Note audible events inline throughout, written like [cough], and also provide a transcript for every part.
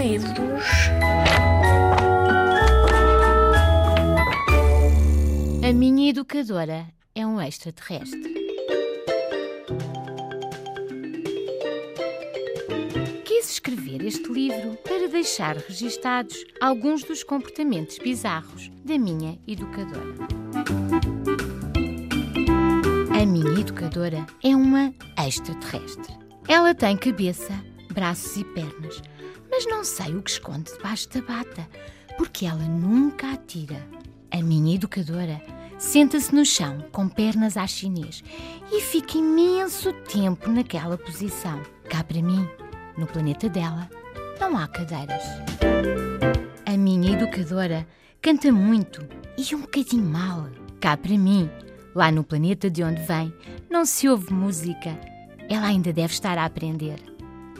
livros. A minha educadora é um extraterrestre. Quis escrever este livro para deixar registados alguns dos comportamentos bizarros da minha educadora. A minha educadora é uma extraterrestre. Ela tem cabeça, braços e pernas, mas não sei o que esconde debaixo da bata, porque ela nunca atira. A minha educadora senta-se no chão com pernas à chinês e fica imenso tempo naquela posição. Cá para mim, no planeta dela, não há cadeiras. A minha educadora canta muito e um bocadinho mal. Cá para mim, lá no planeta de onde vem, não se ouve música. Ela ainda deve estar a aprender.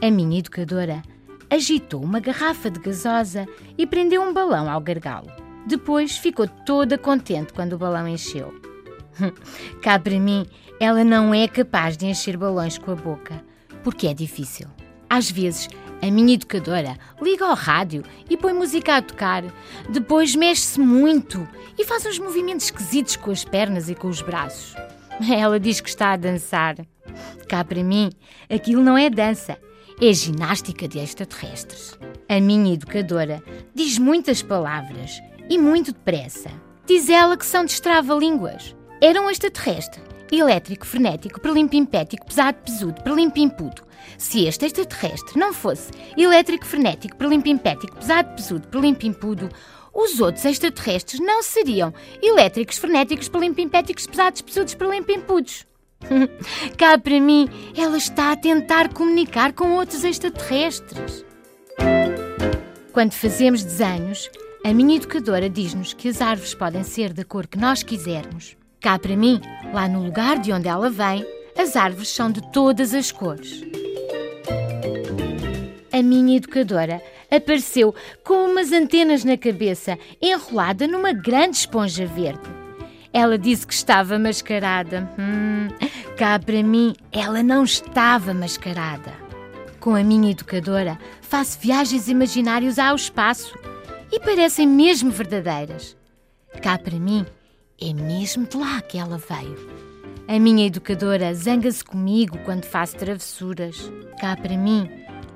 A minha educadora agitou uma garrafa de gasosa e prendeu um balão ao gargalo. Depois ficou toda contente quando o balão encheu. [laughs] Cá para mim, ela não é capaz de encher balões com a boca, porque é difícil. Às vezes, a minha educadora liga ao rádio e põe música a tocar. Depois mexe-se muito e faz uns movimentos esquisitos com as pernas e com os braços. [laughs] Ela diz que está a dançar. Cá para mim, aquilo não é dança, é ginástica de extraterrestres. A minha educadora diz muitas palavras e muito depressa. Diz ela que são destrava-línguas. Era um extraterrestre, elétrico, frenético, prelimpimpético, pesado, pesudo, prelimpimpudo. Se este extraterrestre não fosse elétrico, frenético, prelimpimpético, pesado, pesudo, prelimpimpudo, os outros extraterrestres não seriam elétricos, frenéticos, prelimpimpéticos, pesados, pesudos, prelimpimpudos. [laughs] Cá para mim, ela está a tentar comunicar com outros extraterrestres. Quando fazemos desenhos, a minha educadora diz-nos que as árvores podem ser da cor que nós quisermos. Cá para mim, lá no lugar de onde ela vem, as árvores são de todas as cores. A minha educadora apareceu com umas antenas na cabeça, enrolada numa grande esponja verde. Ela disse que estava mascarada. Hum, cá para mim, ela não estava mascarada. Com a minha educadora, faço viagens imaginárias ao espaço e parecem mesmo verdadeiras. Cá para mim, é mesmo de lá que ela veio. A minha educadora zanga-se comigo quando faço travessuras. Cá para mim,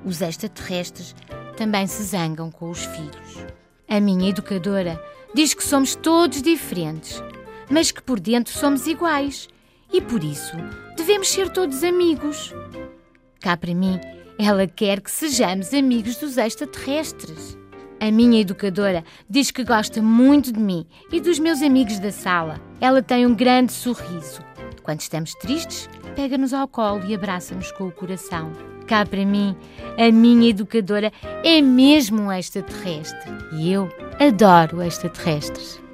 os extraterrestres também se zangam com os filhos. A minha educadora diz que somos todos diferentes, mas que por dentro somos iguais e por isso devemos ser todos amigos. Cá para mim, ela quer que sejamos amigos dos extraterrestres. A minha educadora diz que gosta muito de mim e dos meus amigos da sala. Ela tem um grande sorriso. Quando estamos tristes, pega-nos ao colo e abraça-nos com o coração. Cá para mim, a minha educadora é mesmo um extraterrestre. E eu adoro extraterrestres.